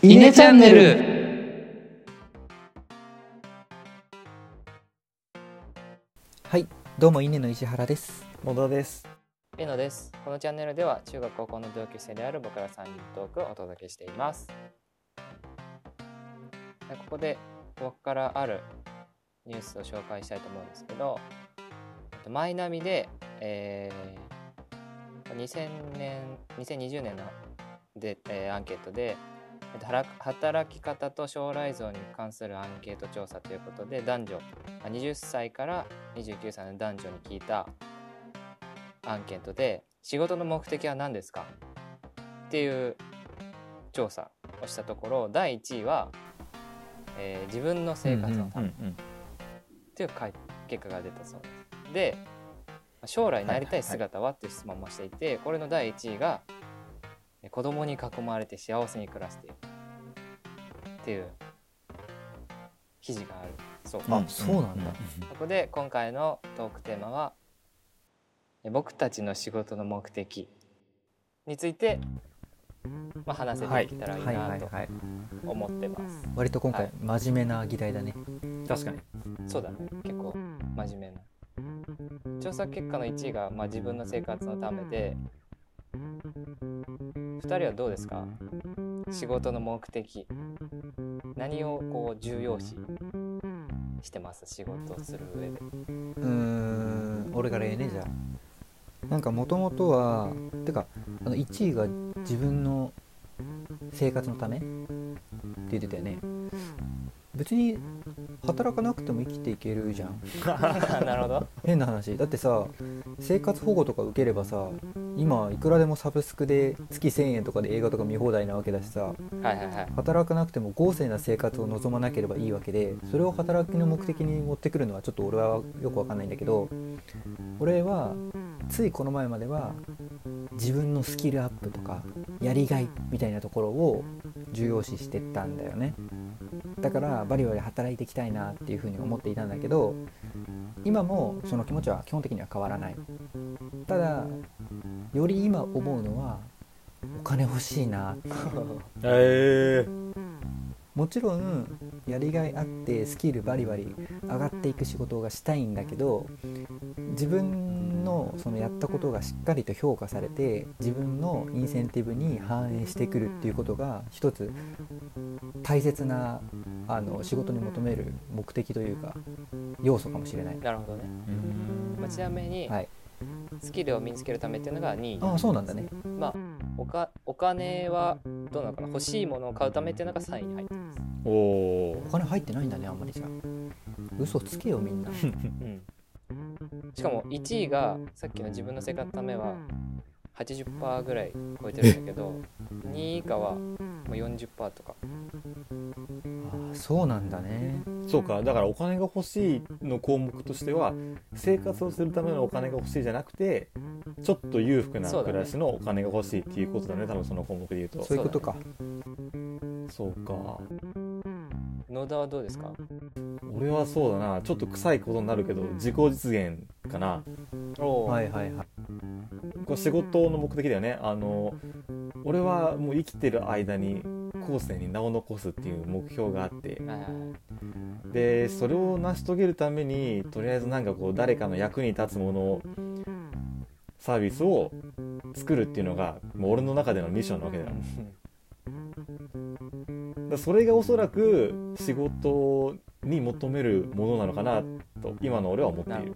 イネチャンネルはい、どうも稲の石原です。野田です。えのです。このチャンネルでは中学高校の同級生である僕ら3人トークをお届けしています。でここで僕からあるニュースを紹介したいと思うんですけど、えっとマイナビで、えー、2000年、2020年ので、えーアンケートで、えっと働き方と将来像に関するアンケート調査ということで男女あ20歳から29歳の男女に聞いたアンケートで仕事の目的は何ですか？っていう調査をしたところ第1位は、えー自分の生活のため。っていう回結果が出たそうです。で将来なりたい姿は？っていう質問もしていてこれの第1位がえ子供に囲まれて幸せに暮らしているっていう記事があるそうあ、そうなんだ。そこで今回のトークテーマはえ僕たちの仕事の目的について、まあ、話せていけたらいいはいはないとはい。思ってます。割と今回真面目な議題だね。確かに。そうだね結構真面目な調査結果の1位が、まあ、自分の生活のためで2人はどうですか？仕事の目的何をこう重要視してます？仕事をする上でうーん、俺からええねじゃあ。なんかもともとは、てか、あの1位が自分の生活のためって言ってたよね。別に働かなくても生きていけるじゃん。なるほど。変な話。だってさ生活保護とか受ければさ今いくらでもサブスクで月1000円とかで映画とか見放題なわけだしさはいはいはい。働かなくても豪勢な生活を望まなければいいわけでそれを働きの目的に持ってくるのはちょっと俺はよくわかんないんだけど俺はついこの前までは自分のスキルアップとかやりがいみたいなところを重要視してったんだよねだからバリバリ働いていきたいなっていうふうに思っていたんだけど今もその気持ちは基本的には変わらない。ただより今思うのはお金欲しいな。ええ。もちろんやりがいあってスキルバリバリ上がっていく仕事がしたいんだけど自分のそのやったことがしっかりと評価されて自分のインセンティブに反映してくるっていうことが一つ大切なあの仕事に求める目的というか要素かもしれない。なるほどね、まあ、ちなみに、はい、スキルを身につけるためっていうのが2位ああそうなんだね。まあおかお金はどうなのかな欲しいものを買うためっていうのが3位に入ってます、おおお。金入ってないんだねあんまりじゃあ。嘘つけよみんな。うん、しかも1位がさっきの自分の生活のためは80%ぐらい超えてるんだけど2位以下はもう40%とかああそうなんだねそうか。だからお金が欲しいの項目としては、生活をするためのお金が欲しいじゃなくて、ちょっと裕福な暮らしのお金が欲しいっていうことだね。多分その項目で言うと。そういうことかそうか。野田はどうですか？俺はそうだな。ちょっと臭いことになるけど、自己実現かな。はいはいはいこれ仕事の目的だよね。あの、俺はもう生きてる間に後世に名を残すっていう目標があって、でそれを成し遂げるためにとりあえずなんかこう誰かの役に立つものをサービスを作るっていうのがもう俺の中でのミッションなわけだよ。だそれがおそらく仕事に求めるものなのかなと今の俺は思っている。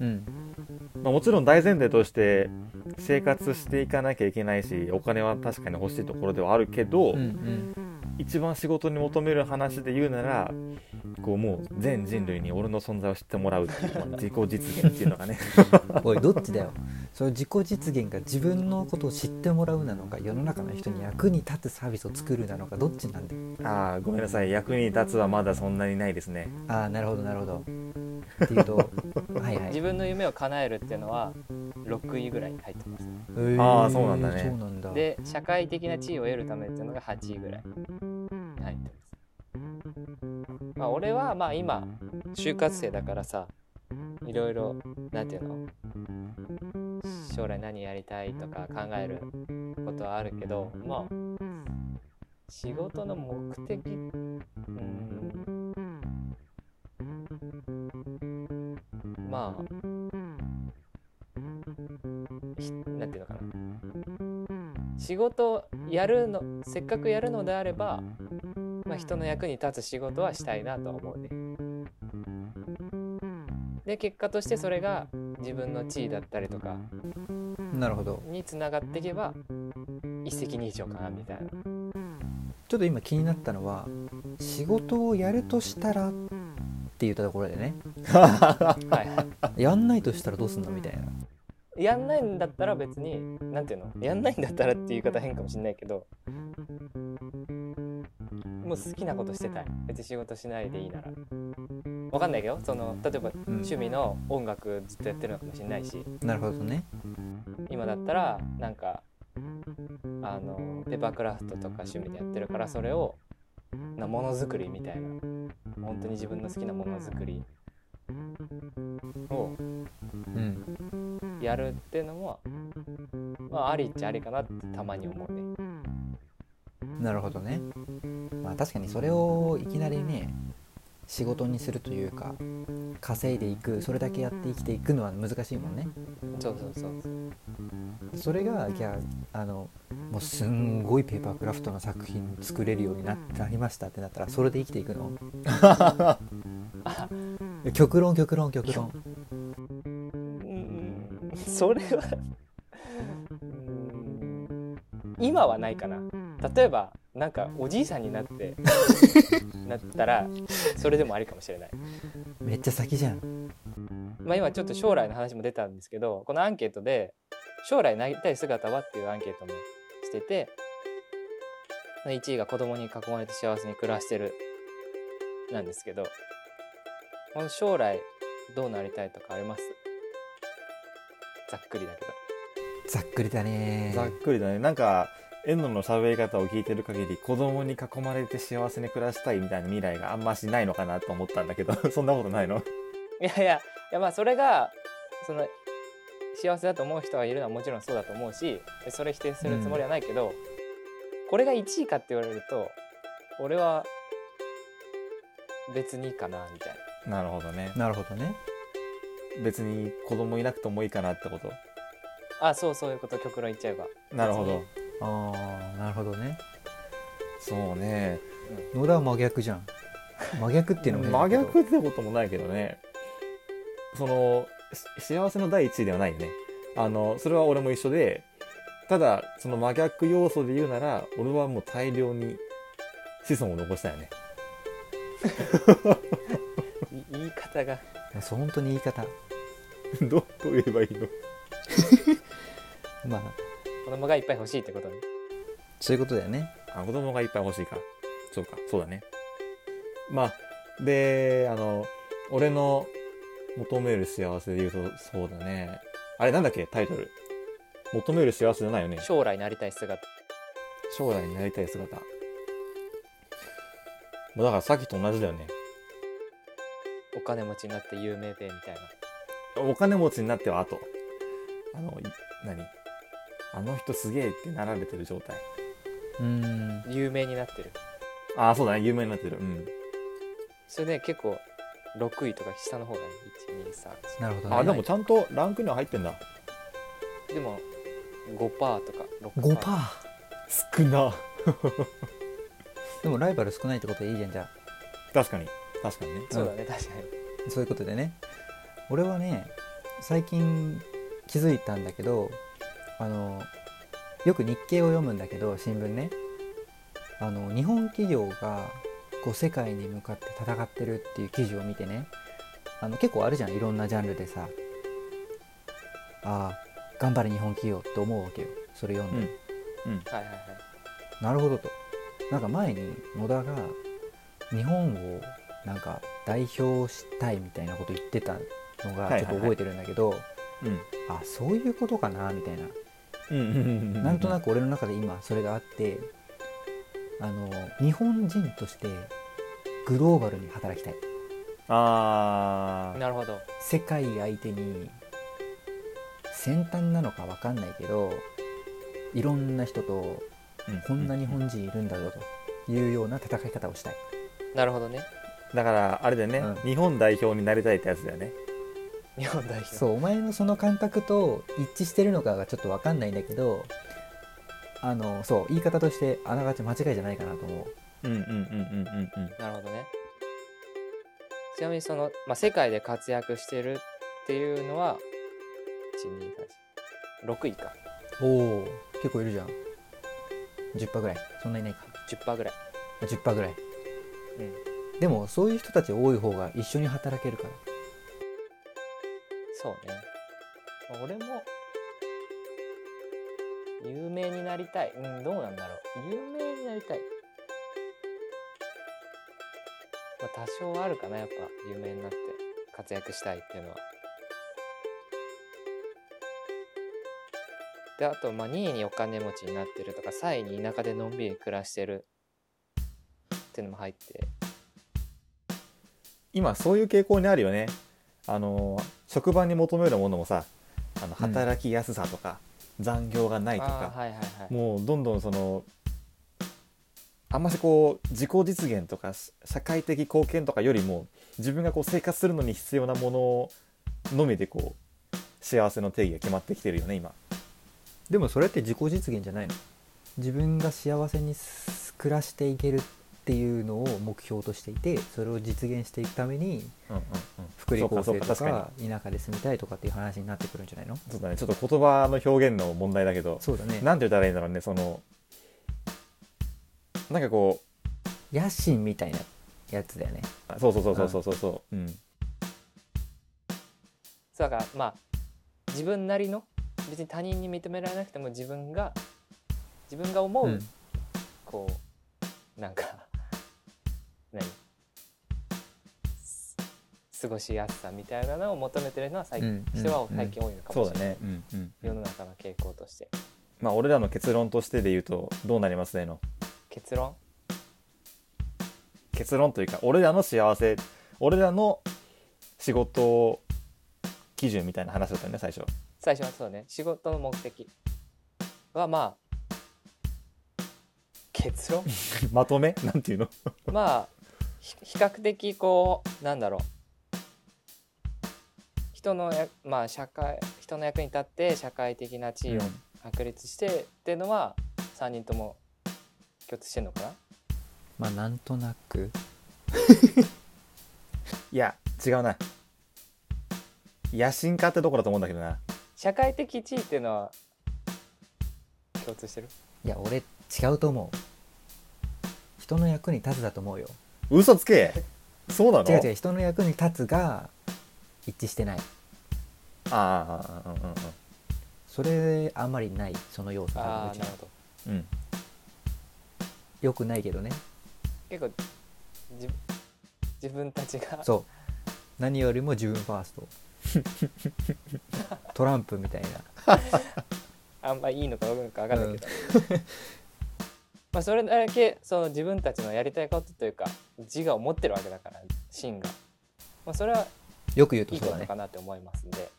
うんまあ、もちろん大前提として生活していかなきゃいけないしお金は確かに欲しいところではあるけど、うんうん。一番仕事に求める話で言うならこうもう全人類に俺の存在を知ってもらうっていう、まあ自己実現っていうのがね。おいどっちだよその自己実現が自分のことを知ってもらうなのか世の中の人に役に立つサービスを作るなのかどっちなんだよ？ああごめんなさい。役に立つはまだそんなにないですね。ああなるほどなるほど。っていうと はいはい。自分の夢を叶えるっていうのは6位ぐらいに入ってますへーあーそうなんだね。そうなんだ。で社会的な地位を得るためっていうのが8位ぐらい。に入ってますまあ俺はまあ今就活生だからさいろいろなんていうの？将来何やりたいとか考えることはあるけどまあ仕事の目的うんまあひなんていうのかな仕事やるのせっかくやるのであれば、まあ、人の役に立つ仕事はしたいなと思うね。で結果としてそれが自分の地位だったりとか。なるほど。につながっていけば一石二鳥かなみたいな。ちょっと今気になったのは仕事をやるとしたらって言ったところでね。はいはい。やんないとしたらどうすんのみたいな。やんないんだったら別に何ていうの？やんないんだったらっていう言い方変かもしれないけどもう好きなことしてたい。別に仕事しないでいいならわかんないけどその例えば趣味の音楽ずっとやってるのかもしれないし。なるほどね。今だったらなんかあのペーパークラフトとか趣味でやってるからそれをなものづくりみたいな。本当に自分の好きなものづくりをうん。やるっていうのもまあありっちゃありかなってたまに思うね。なるほどね。まあ確かにそれをいきなりね仕事にするというか稼いでいくそれだけやって生きていくのは難しいもんね。そうそうそう。それがじゃああのもうすんごいペーパークラフトの作品作れるようにななりましたってなったらそれで生きていくの？極論極論極論。うん。それはうん。今はないかな。例えばなんかおじいさんになってなったらそれでもありかもしれない。めっちゃ先じゃん。まあ今ちょっと将来の話も出たんですけどこのアンケートで将来なりたい姿はっていうアンケートもしてて1位が子供に囲まれて幸せに暮らしてるなんですけどこの将来どうなりたいとかあります？ざっくりだけど。ざっくりだね。ざっくりだね。なんか遠野の喋り方を聞いてる限り子供に囲まれて幸せに暮らしたいみたいな未来があんましないのかなと思ったんだけど そんなことないの？いやいやいやまあそれがその幸せだと思う人がいるのはもちろんそうだと思うしそれ否定するつもりはないけど、これが1位かって言われると俺は別にいいかなみたいな。なるほどね。なるほどね。別に子供いなくてもいいかなってこと？あそうそういうこと極論言っちゃえば。なるほどああなるほどね。そうね。野田は真逆じゃん。真逆っていうのも真逆ってこともないけどね。そのし幸せの第一位ではないよね。あのそれは俺も一緒でただその真逆要素で言うなら俺はもう大量に子孫を残したよね。い言い方が。そう本当に言い方。どうどう言えばいいの？まあ子供がいっぱい欲しいってことね。そういうことだよね。あ子供がいっぱい欲しいか。そうかそうだね。まあであの俺の求める幸せで言うとそうだね。あれなんだっけタイトル？求める幸せじゃないよね。将来なりたい姿。将来になりたい姿。もうだからさっきと同じだよね。お金持ちになって有名でみたいな。お金持ちになっては後。あのい何？あの人すげえってなられてる状態。うーん。有名になってる。ああそうだね。有名になってる。うん。それね結構6位とか下の方だね123なるほどね。あでもちゃんとランクには入ってんだ。でも5%とか6% 5%少な。でもライバル少ないってことでいいじゃんじゃ確かに。確かにね。そうだね確かに。あそういうことでね。俺はね最近気づいたんだけどあのよく日経を読むんだけど新聞ね。あの日本企業がこう世界に向かって戦ってるっていう記事を見てね。あの結構あるじゃんいろんなジャンルでさ。ああ頑張れ日本企業って思うわけよ。それ読んで、うん。はいはいはい。なるほどと。なんか前に野田が日本をなんか代表したいみたいなこと言ってたのがちょっと覚えてるんだけど、うん。あそういうことかなみたいな、うんうんうんなんとなくく俺の中で今それがあってあの日本人としてグローバルに働きたい。ああなるほど。世界相手に先端なのか分かんないけどいろんな人とこんな日本人いるんだぞというような戦い方をしたい。なるほどね。だからあれだよね、うん。日本代表になりたいってやつだよね日本代表。そうお前のその感覚と一致してるのかがちょっと分かんないんだけどあのそう言い方としてあながち間違いじゃないかなと思う。うんうんうんうんうんうん。なるほどね。ちなみにその、まあ、世界で活躍してるっていうのは123 6位か。おお結構いるじゃん。10%ぐらい。そんないないか。10%ぐらい。10%ぐらい。うん。でもそういう人たち多い方が一緒に働けるからそうね。俺も有名になりたい。うんどうなんだろう。有名になりたい。まあ多少あるかなやっぱ有名になって。活躍したいっていうのは。であとまあ2位にお金持ちになってるとか3位に田舎でのんびり暮らしてる。っていうのも入って。今そういう傾向にあるよね。あの職場に求めるものもさあの働きやすさとか、残業がないとあかー、はいはいはい。もうどんどんそのあんましこう自己実現とかし社会的貢献とかよりも自分がこう生活するのに必要なもののみでこう幸せの定義が決まってきてるよね今。でもそれって自己実現じゃないの？自分が幸せにす暮らしていけるっていうのを目標としていてそれを実現していくためにうんうんうん福利厚生とそうか田舎で住みたいとかっていう話になってくるんじゃないの？そうだね。ちょっと言葉の表現の問題だけどそうだね。なんて言ったらいいんだろうねそのなんかこ野心みたいなやつだよね。うそうそうそうそうそうそう。そううん。そうだからまあ自分なりの別に他人に認められなくても自分が自分が思う、うん。こうなんか何？す過ごしやすさみたいなのを求めてるのは最近、うん人はうん。最近多いのかそうだもしれない、ね。世の中の傾向として。まあ俺らの結論としてで言うとどうなりますねの？結論？結論というか俺らの幸せ俺らの仕事基準みたいな話だったよね最初。最初はそうね。仕事の目的。はまあ結論？まとめ？なんていうの？まあひ比較的こうなんだろう人のやまあ社会人の役に立って社会的な地位を確立してっていうのは3人とも共通してんのかな？まあなんとなく。いや違うな。野心家ってとこだと思うんだけどな。社会的地位っていうのは共通してる？いや俺違うと思う。人の役に立つだと思うよ。嘘つけ。そうなの？違う違う人の役に立つが一致してないああうんうんそれあんまりないその要素がああなるほど。うん。うんよくないけどね。結構自自分たちが。そう。何よりも自分ファースト。トランプみたいな。あんまいいのかどうか分かんないけど、まあそれだけその自分たちのやりたいことというか自我を持ってるわけだから芯が、まあ、それはよく言うといいそうだね。ことかなって思いますんで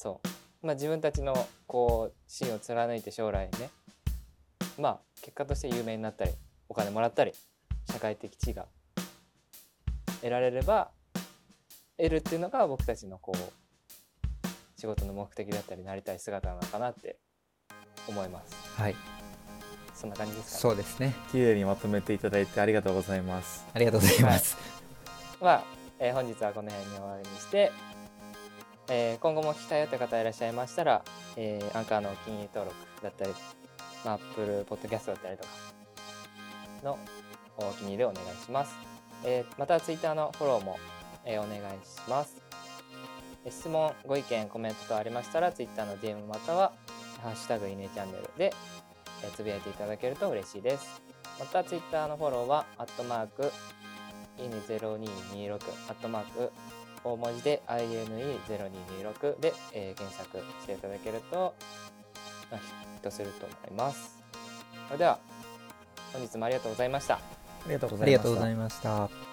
そう、まあ、自分たちのこう芯を貫いて将来ね。まあ結果として有名になったりお金もらったり社会的地位が得られれば得るっていうのが僕たちのこう仕事の目的だったりなりたい姿なのかなって思います。はい。そんな感じですかね。そうですね。綺麗にまとめていただいてありがとうございます。ありがとうございます、まあ、えー本日はこの辺に終わりにして、えー今後も聞きたいよって方いらっしゃいましたら、えーアンカーのお気に入り登録だったり、まあ、Apple Podcast だったりとかのお気に入りをお願いします。えーまた Twitter のフォローも、えお願いします。質問、ご意見、コメント等ありましたら Twitter の DM または「ハッシュタグいねチャンネルで」えつぶやいていただけると嬉しいです。また Twitter のフォローは、アットマーク20226アットマーク大文字で INE0226 で、えー検索していただけると、まあ、ヒットすると思います。それでは本日もありがとうございました。ありがとうござありがとうごいましたざいました